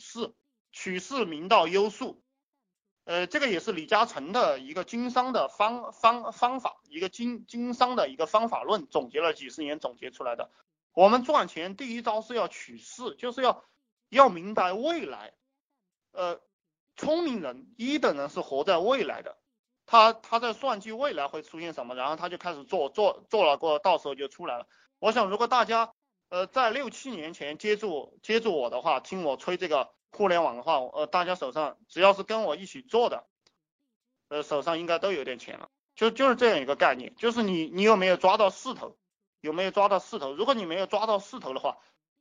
势，取势明道优术。呃，这个也是李嘉诚的一个经商的方方方法，一个经经商的一个方法论，总结了几十年总结出来的。我们赚钱第一招是要取势，就是要要明白未来。呃，聪明人一等人是活在未来的，他他在算计未来会出现什么，然后他就开始做做做了过，到时候就出来了。我想如果大家呃在六七年前接触接触我的话，听我吹这个。互联网的话，呃，大家手上只要是跟我一起做的，呃，手上应该都有点钱了，就就是这样一个概念，就是你你有没有抓到势头，有没有抓到势头？如果你没有抓到势头的话，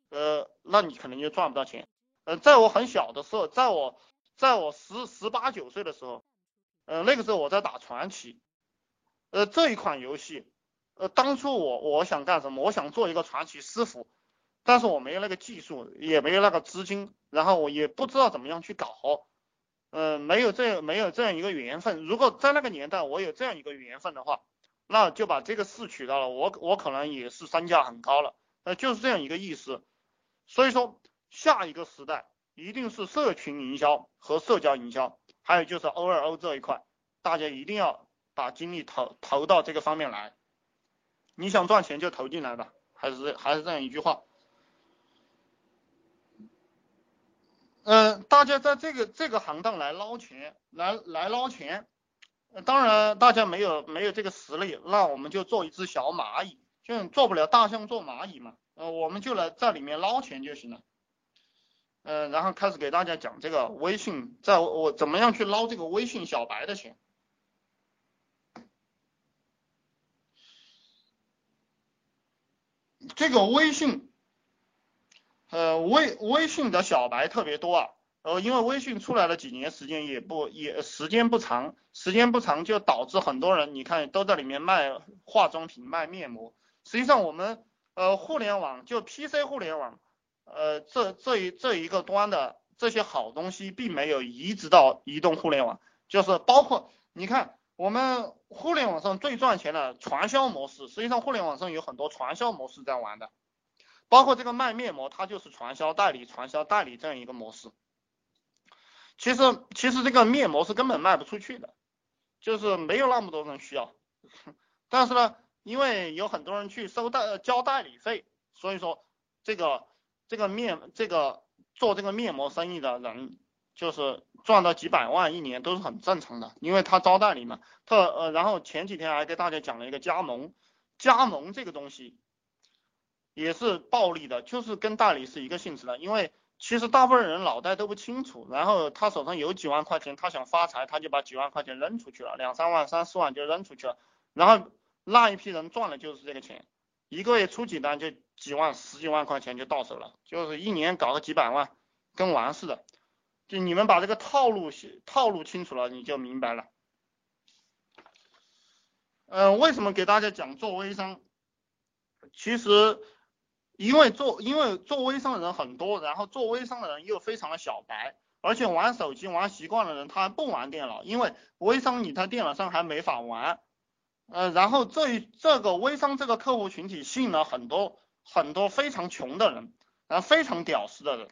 呃，那你可能就赚不到钱。呃，在我很小的时候，在我在我十十八九岁的时候，呃，那个时候我在打传奇，呃，这一款游戏，呃，当初我我想干什么？我想做一个传奇师傅。但是我没有那个技术，也没有那个资金，然后我也不知道怎么样去搞，嗯，没有这没有这样一个缘分。如果在那个年代我有这样一个缘分的话，那就把这个事取到了，我我可能也是身价很高了，呃，就是这样一个意思。所以说，下一个时代一定是社群营销和社交营销，还有就是 O 二 O 这一块，大家一定要把精力投投到这个方面来。你想赚钱就投进来吧，还是还是这样一句话。嗯，大家在这个这个行当来捞钱，来来捞钱，当然大家没有没有这个实力，那我们就做一只小蚂蚁，就做不了大象做蚂蚁嘛，呃，我们就来在里面捞钱就行了。嗯，然后开始给大家讲这个微信，在我怎么样去捞这个微信小白的钱。这个微信。呃，微微信的小白特别多啊，呃，因为微信出来了几年时间也不也时间不长，时间不长就导致很多人你看都在里面卖化妆品、卖面膜。实际上我们呃互联网就 PC 互联网，呃这这一这一个端的这些好东西并没有移植到移动互联网，就是包括你看我们互联网上最赚钱的传销模式，实际上互联网上有很多传销模式在玩的。包括这个卖面膜，它就是传销代理、传销代理这样一个模式。其实，其实这个面膜是根本卖不出去的，就是没有那么多人需要。但是呢，因为有很多人去收代交代理费，所以说这个这个面这个做这个面膜生意的人，就是赚到几百万一年都是很正常的，因为他招代理嘛。特呃，然后前几天还给大家讲了一个加盟，加盟这个东西。也是暴利的，就是跟代理是一个性质的，因为其实大部分人脑袋都不清楚，然后他手上有几万块钱，他想发财，他就把几万块钱扔出去了，两三万、三四万就扔出去了，然后那一批人赚的就是这个钱，一个月出几单就几万、十几万块钱就到手了，就是一年搞个几百万，跟玩似的，就你们把这个套路套路清楚了，你就明白了。嗯，为什么给大家讲做微商？其实。因为做因为做微商的人很多，然后做微商的人又非常的小白，而且玩手机玩习惯的人他不玩电脑，因为微商你在电脑上还没法玩，呃，然后这一这个微商这个客户群体吸引了很多很多非常穷的人，然后非常屌丝的人，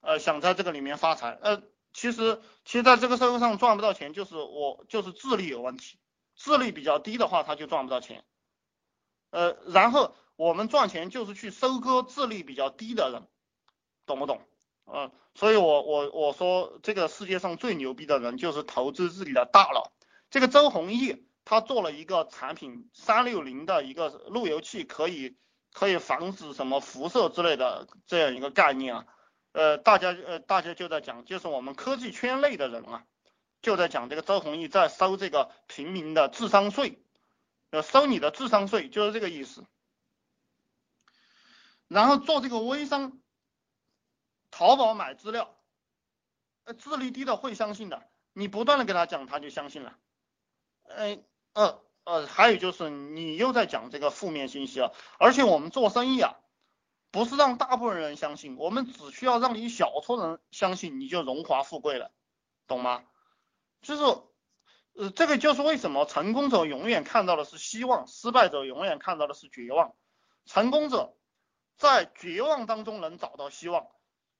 呃，想在这个里面发财，呃，其实其实在这个社会上赚不到钱，就是我就是智力有问题，智力比较低的话他就赚不到钱，呃，然后。我们赚钱就是去收割智力比较低的人，懂不懂？嗯，所以我我我说这个世界上最牛逼的人就是投资自己的大脑。这个周鸿祎他做了一个产品三六零的一个路由器，可以可以防止什么辐射之类的这样一个概念啊。呃，大家呃大家就在讲，就是我们科技圈内的人啊，就在讲这个周鸿祎在收这个平民的智商税，呃，收你的智商税就是这个意思。然后做这个微商，淘宝买资料，呃，智力低的会相信的，你不断的给他讲，他就相信了。呃呃呃，还有就是你又在讲这个负面信息了，而且我们做生意啊，不是让大部分人相信，我们只需要让你小撮人相信，你就荣华富贵了，懂吗？就是，呃，这个就是为什么成功者永远看到的是希望，失败者永远看到的是绝望，成功者。在绝望当中能找到希望，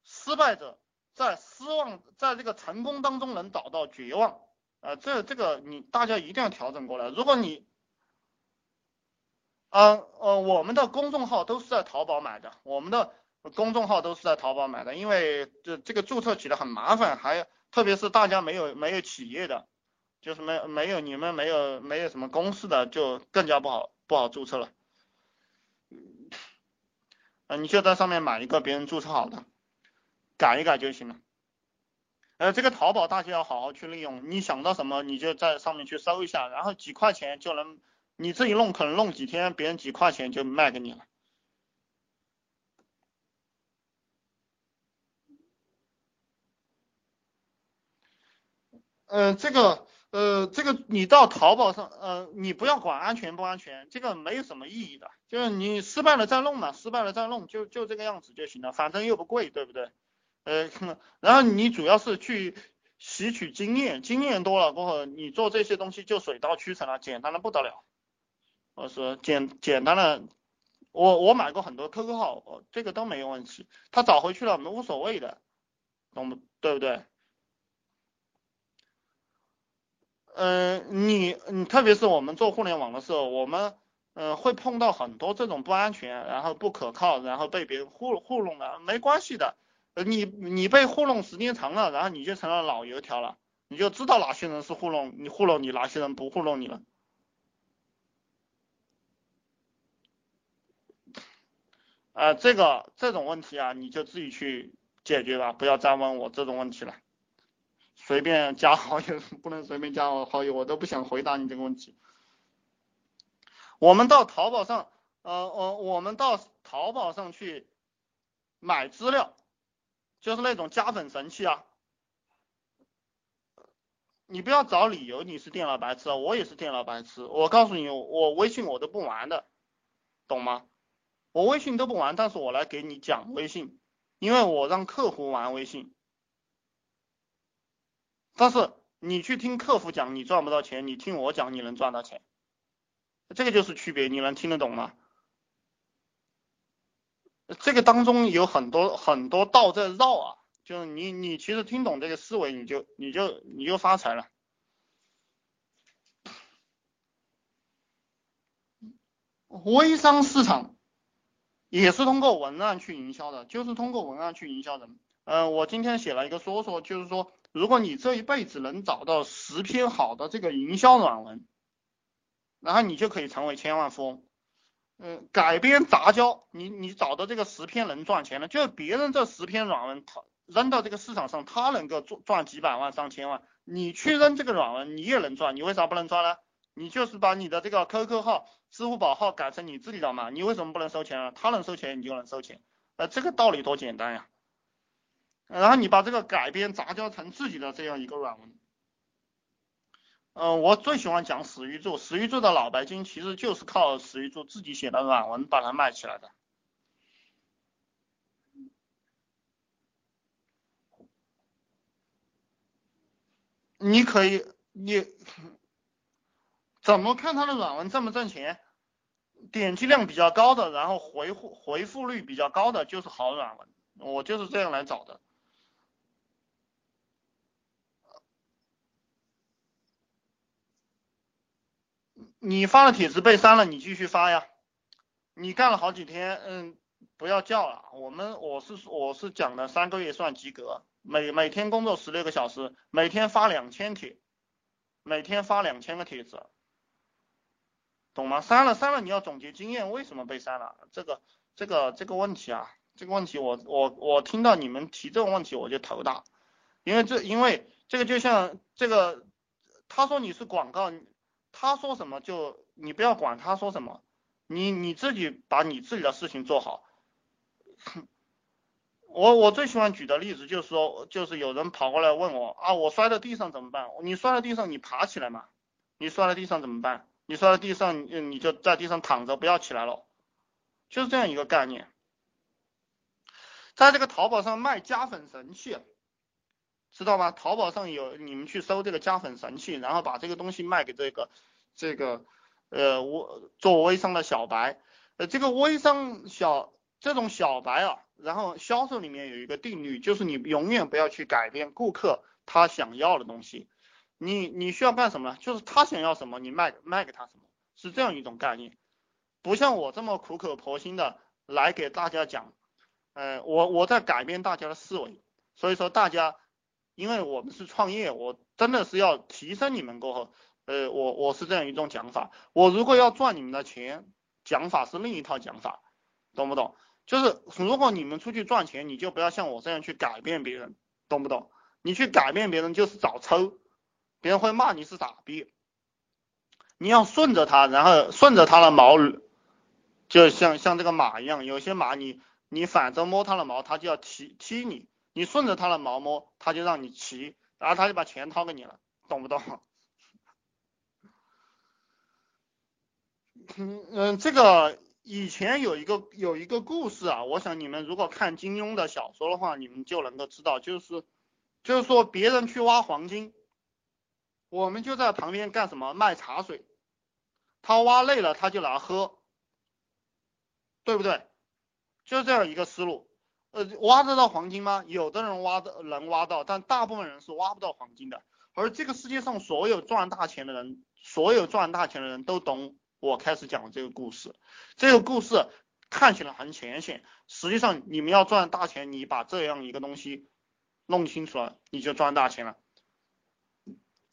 失败者在失望，在这个成功当中能找到绝望，呃，这这个你大家一定要调整过来。如果你，嗯呃，我们的公众号都是在淘宝买的，我们的公众号都是在淘宝买的，因为这这个注册起来很麻烦，还特别是大家没有没有企业的，就是没没有你们没有没有什么公司的，就更加不好不好注册了。嗯，你就在上面买一个别人注册好的，改一改就行了。呃，这个淘宝大家要好好去利用，你想到什么你就在上面去搜一下，然后几块钱就能，你自己弄可能弄几天，别人几块钱就卖给你了。呃，这个。呃，这个你到淘宝上，呃，你不要管安全不安全，这个没有什么意义的，就是你失败了再弄嘛，失败了再弄，就就这个样子就行了，反正又不贵，对不对？呃，然后你主要是去吸取经验，经验多了过后，你做这些东西就水到渠成了，简单的不得了。我说简简单的，我我买过很多 QQ 号，这个都没有问题，他找回去了没无所谓的，懂不？对不对？嗯，你你特别是我们做互联网的时候，我们嗯会碰到很多这种不安全，然后不可靠，然后被别人糊糊弄的，没关系的，你你被糊弄时间长了，然后你就成了老油条了，你就知道哪些人是糊弄你糊弄你，哪些人不糊弄你了。啊，这个这种问题啊，你就自己去解决吧，不要再问我这种问题了。随便加好友 不能随便加我好友，我都不想回答你这个问题。我们到淘宝上，呃，我我们到淘宝上去买资料，就是那种加粉神器啊。你不要找理由，你是电脑白痴，我也是电脑白痴。我告诉你，我微信我都不玩的，懂吗？我微信都不玩，但是我来给你讲微信，因为我让客户玩微信。但是你去听客服讲，你赚不到钱；你听我讲，你能赚到钱。这个就是区别，你能听得懂吗？这个当中有很多很多道在绕啊，就是你你其实听懂这个思维，你就你就你就发财了。微商市场也是通过文案去营销的，就是通过文案去营销人。嗯，我今天写了一个说说，就是说。如果你这一辈子能找到十篇好的这个营销软文，然后你就可以成为千万富翁。嗯，改编杂交，你你找到这个十篇能赚钱的，就是别人这十篇软文，他扔到这个市场上，他能够赚赚几百万上千万，你去扔这个软文，你也能赚，你为啥不能赚呢？你就是把你的这个 QQ 号、支付宝号改成你自己的嘛，你为什么不能收钱啊？他能收钱，你就能收钱，呃，这个道理多简单呀。然后你把这个改编杂交成自己的这样一个软文，嗯，我最喜欢讲史玉柱，史玉柱的脑白金其实就是靠史玉柱自己写的软文把它卖起来的。你可以，你怎么看他的软文挣不挣钱？点击量比较高的，然后回复回复率比较高的就是好软文，我就是这样来找的。你发了帖子被删了，你继续发呀。你干了好几天，嗯，不要叫了。我们我是我是讲的三个月算及格，每每天工作十六个小时，每天发两千帖，每天发两千个帖子，懂吗？删了删了，你要总结经验，为什么被删了？这个这个这个问题啊，这个问题我我我听到你们提这种问题我就头大，因为这因为这个就像这个，他说你是广告。他说什么就你不要管他说什么，你你自己把你自己的事情做好。我我最喜欢举的例子就是说，就是有人跑过来问我啊，我摔在地上怎么办？你摔在地上你爬起来嘛，你摔在地上怎么办？你摔在地上你你就在地上躺着不要起来了，就是这样一个概念。在这个淘宝上卖加粉神器。知道吗？淘宝上有你们去搜这个加粉神器，然后把这个东西卖给这个这个呃我做微商的小白，呃这个微商小这种小白啊，然后销售里面有一个定律，就是你永远不要去改变顾客他想要的东西。你你需要干什么呢？就是他想要什么，你卖卖给他什么，是这样一种概念。不像我这么苦口婆心的来给大家讲，呃，我我在改变大家的思维。所以说大家，因为我们是创业，我真的是要提升你们过后，呃，我我是这样一种讲法。我如果要赚你们的钱，讲法是另一套讲法，懂不懂？就是如果你们出去赚钱，你就不要像我这样去改变别人，懂不懂？你去改变别人就是找抽。别人会骂你是傻逼，你要顺着他，然后顺着他的毛，就像像这个马一样，有些马你你反着摸它的毛，它就要踢踢你，你顺着它的毛摸，它就让你骑，然后它就把钱掏给你了，懂不懂？嗯嗯，这个以前有一个有一个故事啊，我想你们如果看金庸的小说的话，你们就能够知道，就是就是说别人去挖黄金。我们就在旁边干什么？卖茶水。他挖累了，他就拿喝，对不对？就这样一个思路。呃，挖得到黄金吗？有的人挖的能挖到，但大部分人是挖不到黄金的。而这个世界上所有赚大钱的人，所有赚大钱的人都懂我开始讲的这个故事。这个故事看起来很浅显，实际上你们要赚大钱，你把这样一个东西弄清楚了，你就赚大钱了。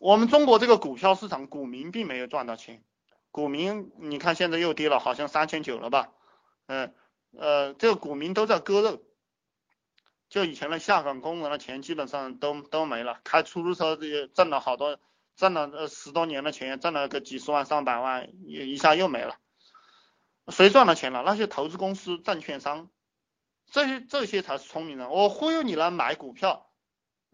我们中国这个股票市场，股民并没有赚到钱。股民，你看现在又跌了，好像三千九了吧？嗯，呃，这个股民都在割肉，就以前的下岗工人的钱基本上都都没了。开出租车这些挣了好多，挣了呃十多年的钱，挣了个几十万上百万，一一下又没了。谁赚了钱了？那些投资公司、证券商，这些这些才是聪明人。我忽悠你来买股票。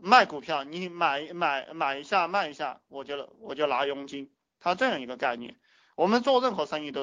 卖股票，你买买买一下，卖一下，我就我就拿佣金，它这样一个概念。我们做任何生意都。